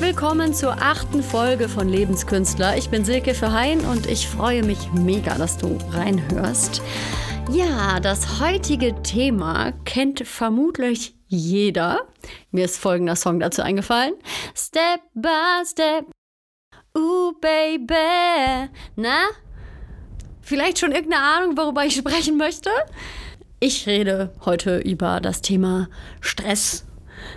Willkommen zur achten Folge von Lebenskünstler. Ich bin Silke Verheyen und ich freue mich mega, dass du reinhörst. Ja, das heutige Thema kennt vermutlich jeder. Mir ist folgender Song dazu eingefallen. Step by Step. Ooh, baby. Na? Vielleicht schon irgendeine Ahnung, worüber ich sprechen möchte? Ich rede heute über das Thema Stress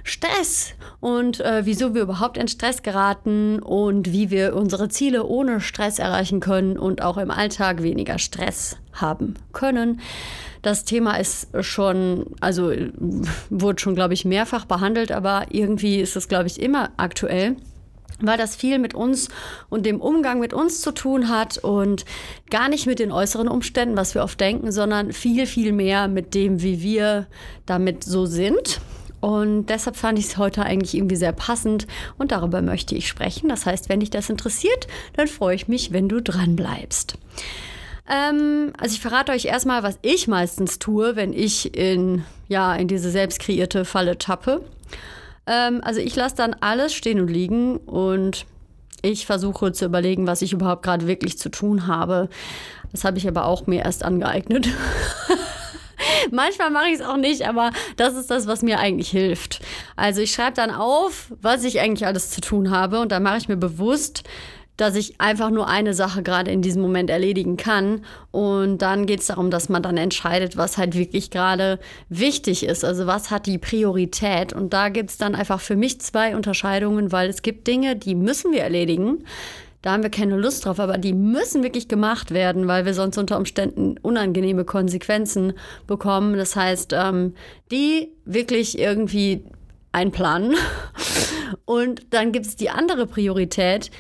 Stress und äh, wieso wir überhaupt in Stress geraten und wie wir unsere Ziele ohne Stress erreichen können und auch im Alltag weniger Stress haben können. Das Thema ist schon, also wurde schon, glaube ich, mehrfach behandelt, aber irgendwie ist es, glaube ich, immer aktuell weil das viel mit uns und dem Umgang mit uns zu tun hat und gar nicht mit den äußeren Umständen, was wir oft denken, sondern viel, viel mehr mit dem, wie wir damit so sind. Und deshalb fand ich es heute eigentlich irgendwie sehr passend und darüber möchte ich sprechen. Das heißt, wenn dich das interessiert, dann freue ich mich, wenn du dran bleibst. Ähm, also ich verrate euch erstmal, was ich meistens tue, wenn ich in, ja, in diese selbst kreierte Falle tappe. Ähm, also ich lasse dann alles stehen und liegen und ich versuche zu überlegen, was ich überhaupt gerade wirklich zu tun habe. Das habe ich aber auch mir erst angeeignet. Manchmal mache ich es auch nicht, aber das ist das, was mir eigentlich hilft. Also ich schreibe dann auf, was ich eigentlich alles zu tun habe und dann mache ich mir bewusst, dass ich einfach nur eine Sache gerade in diesem Moment erledigen kann. Und dann geht es darum, dass man dann entscheidet, was halt wirklich gerade wichtig ist. Also was hat die Priorität. Und da gibt es dann einfach für mich zwei Unterscheidungen, weil es gibt Dinge, die müssen wir erledigen. Da haben wir keine Lust drauf, aber die müssen wirklich gemacht werden, weil wir sonst unter Umständen unangenehme Konsequenzen bekommen. Das heißt, ähm, die wirklich irgendwie einplanen. Und dann gibt es die andere Priorität.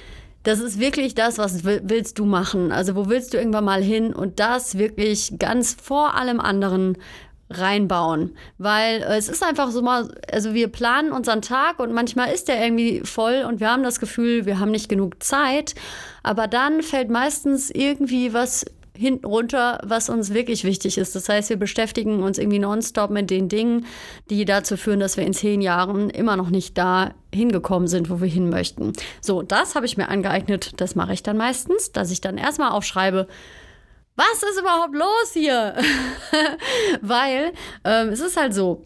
Das ist wirklich das, was willst du machen? Also wo willst du irgendwann mal hin? Und das wirklich ganz vor allem anderen reinbauen, weil äh, es ist einfach so mal, also wir planen unseren Tag und manchmal ist der irgendwie voll und wir haben das Gefühl, wir haben nicht genug Zeit, aber dann fällt meistens irgendwie was hinten runter, was uns wirklich wichtig ist. Das heißt, wir beschäftigen uns irgendwie nonstop mit den Dingen, die dazu führen, dass wir in zehn Jahren immer noch nicht da hingekommen sind, wo wir hin möchten. So, das habe ich mir angeeignet. Das mache ich dann meistens, dass ich dann erstmal aufschreibe, was ist überhaupt los hier? Weil ähm, es ist halt so,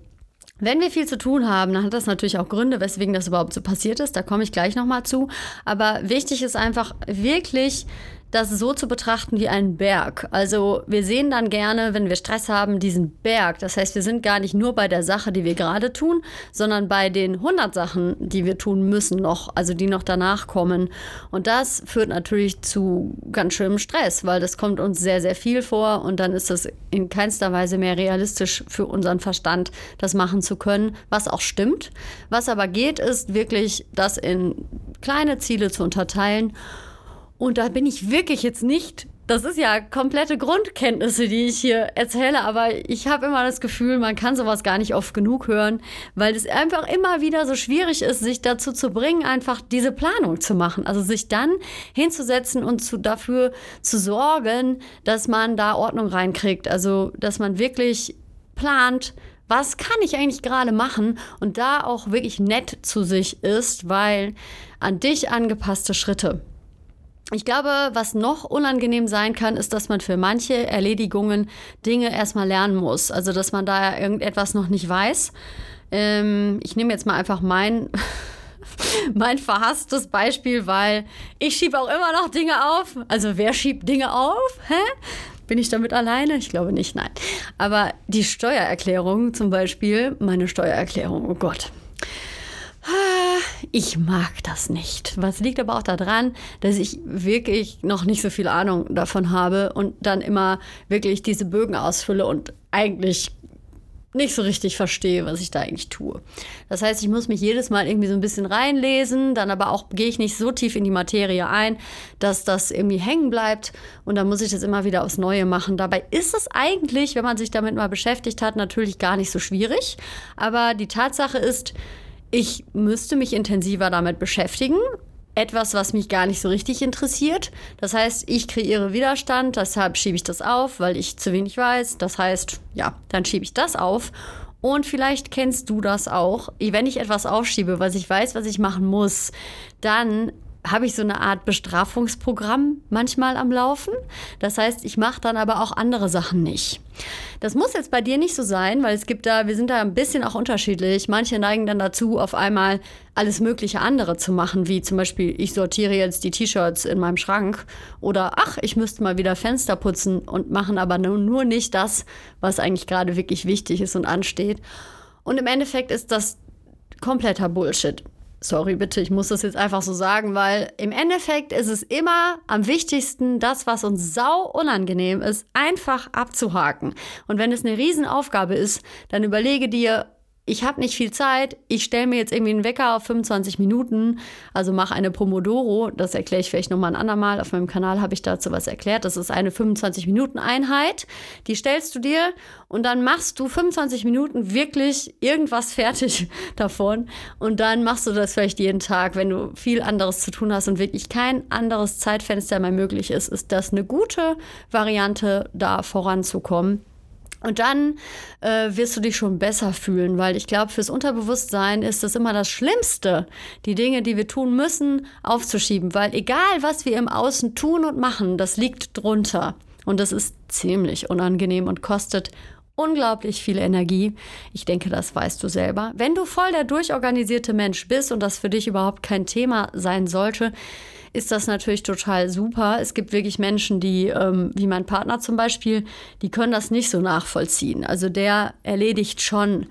wenn wir viel zu tun haben, dann hat das natürlich auch Gründe, weswegen das überhaupt so passiert ist. Da komme ich gleich nochmal zu. Aber wichtig ist einfach wirklich das so zu betrachten wie einen Berg. Also wir sehen dann gerne, wenn wir Stress haben, diesen Berg. Das heißt, wir sind gar nicht nur bei der Sache, die wir gerade tun, sondern bei den 100 Sachen, die wir tun müssen noch, also die noch danach kommen. Und das führt natürlich zu ganz schönem Stress, weil das kommt uns sehr, sehr viel vor und dann ist es in keinster Weise mehr realistisch für unseren Verstand, das machen zu können, was auch stimmt. Was aber geht, ist wirklich, das in kleine Ziele zu unterteilen und da bin ich wirklich jetzt nicht. Das ist ja komplette Grundkenntnisse, die ich hier erzähle, aber ich habe immer das Gefühl, man kann sowas gar nicht oft genug hören, weil es einfach immer wieder so schwierig ist, sich dazu zu bringen, einfach diese Planung zu machen. Also sich dann hinzusetzen und zu, dafür zu sorgen, dass man da Ordnung reinkriegt. Also, dass man wirklich plant, was kann ich eigentlich gerade machen und da auch wirklich nett zu sich ist, weil an dich angepasste Schritte ich glaube, was noch unangenehm sein kann, ist, dass man für manche Erledigungen Dinge erstmal lernen muss. Also, dass man da irgendetwas noch nicht weiß. Ähm, ich nehme jetzt mal einfach mein, mein verhasstes Beispiel, weil ich schiebe auch immer noch Dinge auf. Also, wer schiebt Dinge auf? Hä? Bin ich damit alleine? Ich glaube nicht, nein. Aber die Steuererklärung zum Beispiel, meine Steuererklärung, oh Gott. Ich mag das nicht. Was liegt aber auch daran, dass ich wirklich noch nicht so viel Ahnung davon habe und dann immer wirklich diese Bögen ausfülle und eigentlich nicht so richtig verstehe, was ich da eigentlich tue. Das heißt, ich muss mich jedes Mal irgendwie so ein bisschen reinlesen, dann aber auch gehe ich nicht so tief in die Materie ein, dass das irgendwie hängen bleibt und dann muss ich das immer wieder aufs Neue machen. Dabei ist es eigentlich, wenn man sich damit mal beschäftigt hat, natürlich gar nicht so schwierig, aber die Tatsache ist, ich müsste mich intensiver damit beschäftigen. Etwas, was mich gar nicht so richtig interessiert. Das heißt, ich kreiere Widerstand, deshalb schiebe ich das auf, weil ich zu wenig weiß. Das heißt, ja, dann schiebe ich das auf. Und vielleicht kennst du das auch. Wenn ich etwas aufschiebe, was ich weiß, was ich machen muss, dann habe ich so eine Art Bestrafungsprogramm manchmal am Laufen. Das heißt, ich mache dann aber auch andere Sachen nicht. Das muss jetzt bei dir nicht so sein, weil es gibt da, wir sind da ein bisschen auch unterschiedlich. Manche neigen dann dazu, auf einmal alles mögliche andere zu machen, wie zum Beispiel, ich sortiere jetzt die T-Shirts in meinem Schrank oder ach, ich müsste mal wieder Fenster putzen und machen aber nur nicht das, was eigentlich gerade wirklich wichtig ist und ansteht. Und im Endeffekt ist das kompletter Bullshit. Sorry, bitte, ich muss das jetzt einfach so sagen, weil im Endeffekt ist es immer am wichtigsten, das, was uns sau unangenehm ist, einfach abzuhaken. Und wenn es eine Riesenaufgabe ist, dann überlege dir, ich habe nicht viel Zeit, ich stelle mir jetzt irgendwie einen Wecker auf 25 Minuten, also mache eine Pomodoro, das erkläre ich vielleicht nochmal ein andermal, auf meinem Kanal habe ich dazu was erklärt, das ist eine 25-Minuten-Einheit, die stellst du dir und dann machst du 25 Minuten wirklich irgendwas fertig davon und dann machst du das vielleicht jeden Tag, wenn du viel anderes zu tun hast und wirklich kein anderes Zeitfenster mehr möglich ist, ist das eine gute Variante, da voranzukommen. Und dann äh, wirst du dich schon besser fühlen, weil ich glaube, fürs Unterbewusstsein ist es immer das Schlimmste, die Dinge, die wir tun müssen, aufzuschieben. Weil egal, was wir im Außen tun und machen, das liegt drunter. Und das ist ziemlich unangenehm und kostet unglaublich viel Energie. Ich denke, das weißt du selber. Wenn du voll der durchorganisierte Mensch bist und das für dich überhaupt kein Thema sein sollte, ist das natürlich total super. Es gibt wirklich Menschen, die, ähm, wie mein Partner zum Beispiel, die können das nicht so nachvollziehen. Also der erledigt schon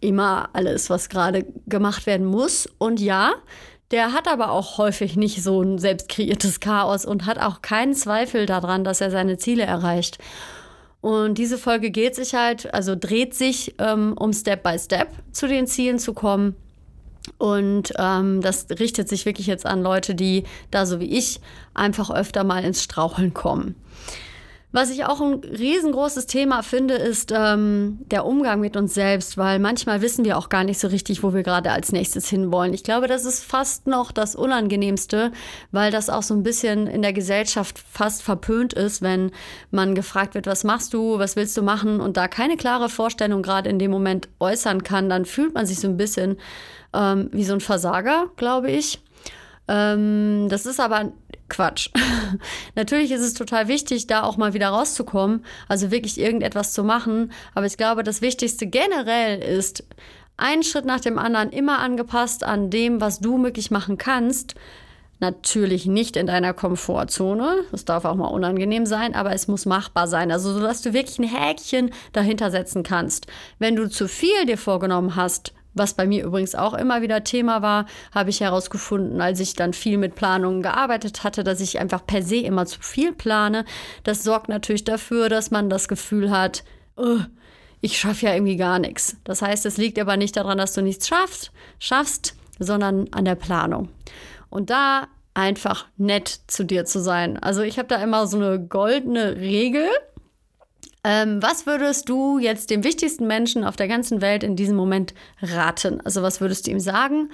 immer alles, was gerade gemacht werden muss. Und ja, der hat aber auch häufig nicht so ein selbst kreiertes Chaos und hat auch keinen Zweifel daran, dass er seine Ziele erreicht. Und diese Folge geht sich halt, also dreht sich ähm, um Step by Step zu den Zielen zu kommen. Und ähm, das richtet sich wirklich jetzt an Leute, die da so wie ich einfach öfter mal ins Straucheln kommen. Was ich auch ein riesengroßes Thema finde, ist ähm, der Umgang mit uns selbst, weil manchmal wissen wir auch gar nicht so richtig, wo wir gerade als nächstes hinwollen. Ich glaube, das ist fast noch das Unangenehmste, weil das auch so ein bisschen in der Gesellschaft fast verpönt ist, wenn man gefragt wird, was machst du, was willst du machen und da keine klare Vorstellung gerade in dem Moment äußern kann, dann fühlt man sich so ein bisschen ähm, wie so ein Versager, glaube ich. Ähm, das ist aber Quatsch. Natürlich ist es total wichtig, da auch mal wieder rauszukommen, also wirklich irgendetwas zu machen. Aber ich glaube, das Wichtigste generell ist, einen Schritt nach dem anderen, immer angepasst an dem, was du möglich machen kannst. Natürlich nicht in deiner Komfortzone. Das darf auch mal unangenehm sein, aber es muss machbar sein. Also, so dass du wirklich ein Häkchen dahinter setzen kannst. Wenn du zu viel dir vorgenommen hast, was bei mir übrigens auch immer wieder Thema war, habe ich herausgefunden, als ich dann viel mit Planungen gearbeitet hatte, dass ich einfach per se immer zu viel plane. Das sorgt natürlich dafür, dass man das Gefühl hat, oh, ich schaffe ja irgendwie gar nichts. Das heißt, es liegt aber nicht daran, dass du nichts schaffst, schaffst, sondern an der Planung. Und da einfach nett zu dir zu sein. Also ich habe da immer so eine goldene Regel, ähm, was würdest du jetzt dem wichtigsten Menschen auf der ganzen Welt in diesem Moment raten? Also was würdest du ihm sagen?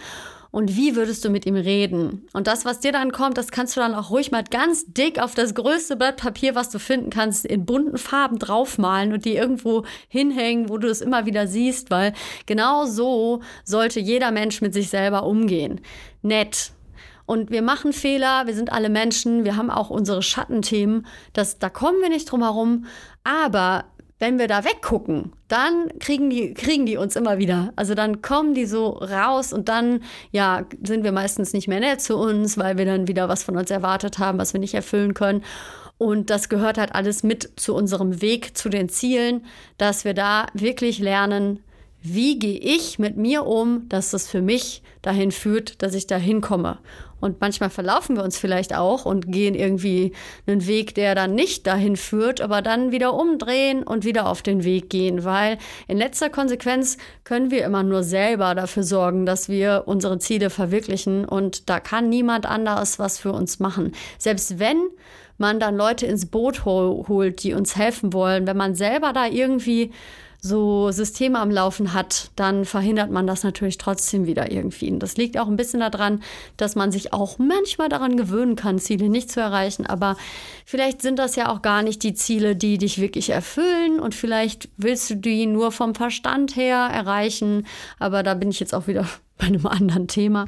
Und wie würdest du mit ihm reden? Und das, was dir dann kommt, das kannst du dann auch ruhig mal ganz dick auf das größte Blatt Papier, was du finden kannst, in bunten Farben draufmalen und die irgendwo hinhängen, wo du es immer wieder siehst, weil genau so sollte jeder Mensch mit sich selber umgehen. Nett, und wir machen Fehler, wir sind alle Menschen, wir haben auch unsere Schattenthemen, das, da kommen wir nicht drum herum. Aber wenn wir da weggucken, dann kriegen die, kriegen die uns immer wieder. Also dann kommen die so raus und dann, ja, sind wir meistens nicht mehr nett zu uns, weil wir dann wieder was von uns erwartet haben, was wir nicht erfüllen können. Und das gehört halt alles mit zu unserem Weg, zu den Zielen, dass wir da wirklich lernen, wie gehe ich mit mir um, dass das für mich dahin führt, dass ich da hinkomme. Und manchmal verlaufen wir uns vielleicht auch und gehen irgendwie einen Weg, der dann nicht dahin führt, aber dann wieder umdrehen und wieder auf den Weg gehen, weil in letzter Konsequenz können wir immer nur selber dafür sorgen, dass wir unsere Ziele verwirklichen und da kann niemand anderes was für uns machen. Selbst wenn man dann Leute ins Boot holt, die uns helfen wollen, wenn man selber da irgendwie so Systeme am Laufen hat, dann verhindert man das natürlich trotzdem wieder irgendwie. Und das liegt auch ein bisschen daran, dass man sich auch manchmal daran gewöhnen kann, Ziele nicht zu erreichen. Aber vielleicht sind das ja auch gar nicht die Ziele, die dich wirklich erfüllen. Und vielleicht willst du die nur vom Verstand her erreichen. Aber da bin ich jetzt auch wieder bei einem anderen Thema.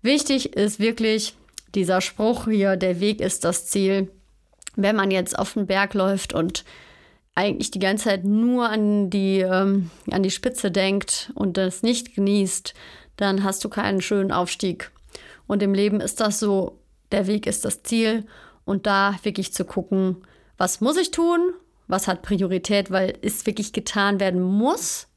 Wichtig ist wirklich dieser Spruch hier, der Weg ist das Ziel. Wenn man jetzt auf den Berg läuft und eigentlich die ganze Zeit nur an die, ähm, an die Spitze denkt und das nicht genießt, dann hast du keinen schönen Aufstieg. Und im Leben ist das so, der Weg ist das Ziel. Und da wirklich zu gucken, was muss ich tun, was hat Priorität, weil es wirklich getan werden muss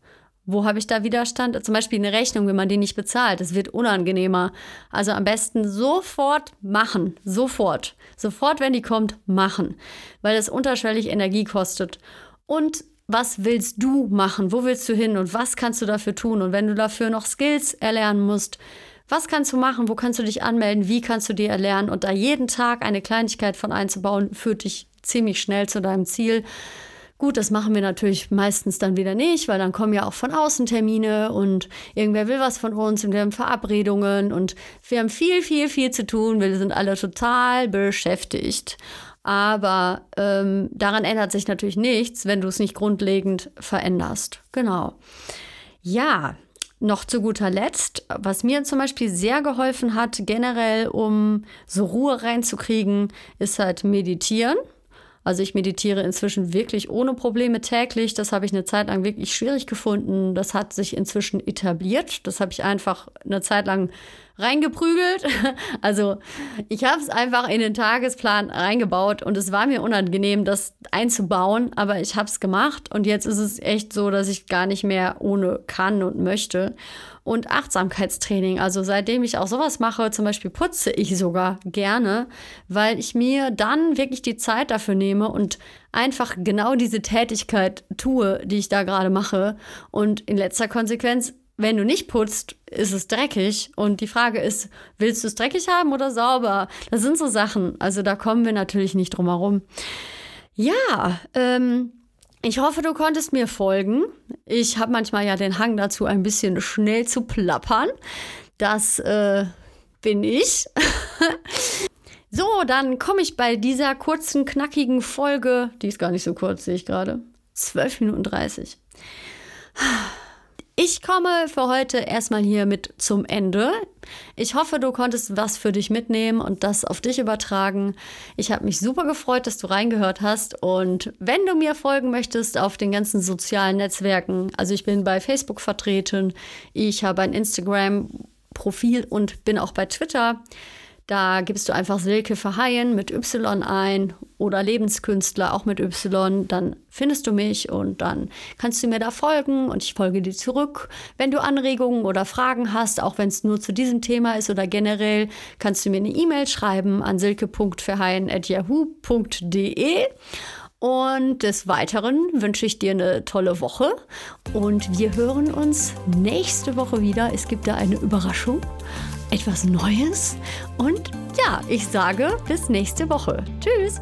wo habe ich da Widerstand? Zum Beispiel eine Rechnung, wenn man die nicht bezahlt. Es wird unangenehmer. Also am besten sofort machen. Sofort. Sofort, wenn die kommt, machen. Weil es unterschwellig Energie kostet. Und was willst du machen? Wo willst du hin? Und was kannst du dafür tun? Und wenn du dafür noch Skills erlernen musst, was kannst du machen? Wo kannst du dich anmelden? Wie kannst du dir erlernen? Und da jeden Tag eine Kleinigkeit von einzubauen, führt dich ziemlich schnell zu deinem Ziel. Gut, das machen wir natürlich meistens dann wieder nicht, weil dann kommen ja auch von außen Termine und irgendwer will was von uns und wir haben Verabredungen und wir haben viel, viel, viel zu tun. Wir sind alle total beschäftigt. Aber ähm, daran ändert sich natürlich nichts, wenn du es nicht grundlegend veränderst. Genau. Ja, noch zu guter Letzt, was mir zum Beispiel sehr geholfen hat, generell, um so Ruhe reinzukriegen, ist halt meditieren. Also ich meditiere inzwischen wirklich ohne Probleme täglich. Das habe ich eine Zeit lang wirklich schwierig gefunden. Das hat sich inzwischen etabliert. Das habe ich einfach eine Zeit lang reingeprügelt. Also ich habe es einfach in den Tagesplan reingebaut und es war mir unangenehm, das einzubauen, aber ich habe es gemacht und jetzt ist es echt so, dass ich gar nicht mehr ohne kann und möchte und Achtsamkeitstraining. Also seitdem ich auch sowas mache, zum Beispiel putze ich sogar gerne, weil ich mir dann wirklich die Zeit dafür nehme und einfach genau diese Tätigkeit tue, die ich da gerade mache. Und in letzter Konsequenz wenn du nicht putzt, ist es dreckig. Und die Frage ist, willst du es dreckig haben oder sauber? Das sind so Sachen. Also da kommen wir natürlich nicht drum herum. Ja, ähm, ich hoffe, du konntest mir folgen. Ich habe manchmal ja den Hang dazu, ein bisschen schnell zu plappern. Das äh, bin ich. so, dann komme ich bei dieser kurzen, knackigen Folge, die ist gar nicht so kurz, sehe ich gerade. 12 Minuten 30. Ich komme für heute erstmal hier mit zum Ende. Ich hoffe, du konntest was für dich mitnehmen und das auf dich übertragen. Ich habe mich super gefreut, dass du reingehört hast. Und wenn du mir folgen möchtest auf den ganzen sozialen Netzwerken, also ich bin bei Facebook vertreten, ich habe ein Instagram-Profil und bin auch bei Twitter. Da gibst du einfach Silke Verheyen mit Y ein oder Lebenskünstler auch mit Y. Dann findest du mich und dann kannst du mir da folgen und ich folge dir zurück. Wenn du Anregungen oder Fragen hast, auch wenn es nur zu diesem Thema ist oder generell, kannst du mir eine E-Mail schreiben an silke.verheyen.yahoo.de. Und des Weiteren wünsche ich dir eine tolle Woche und wir hören uns nächste Woche wieder. Es gibt da eine Überraschung etwas Neues. Und ja, ich sage bis nächste Woche. Tschüss.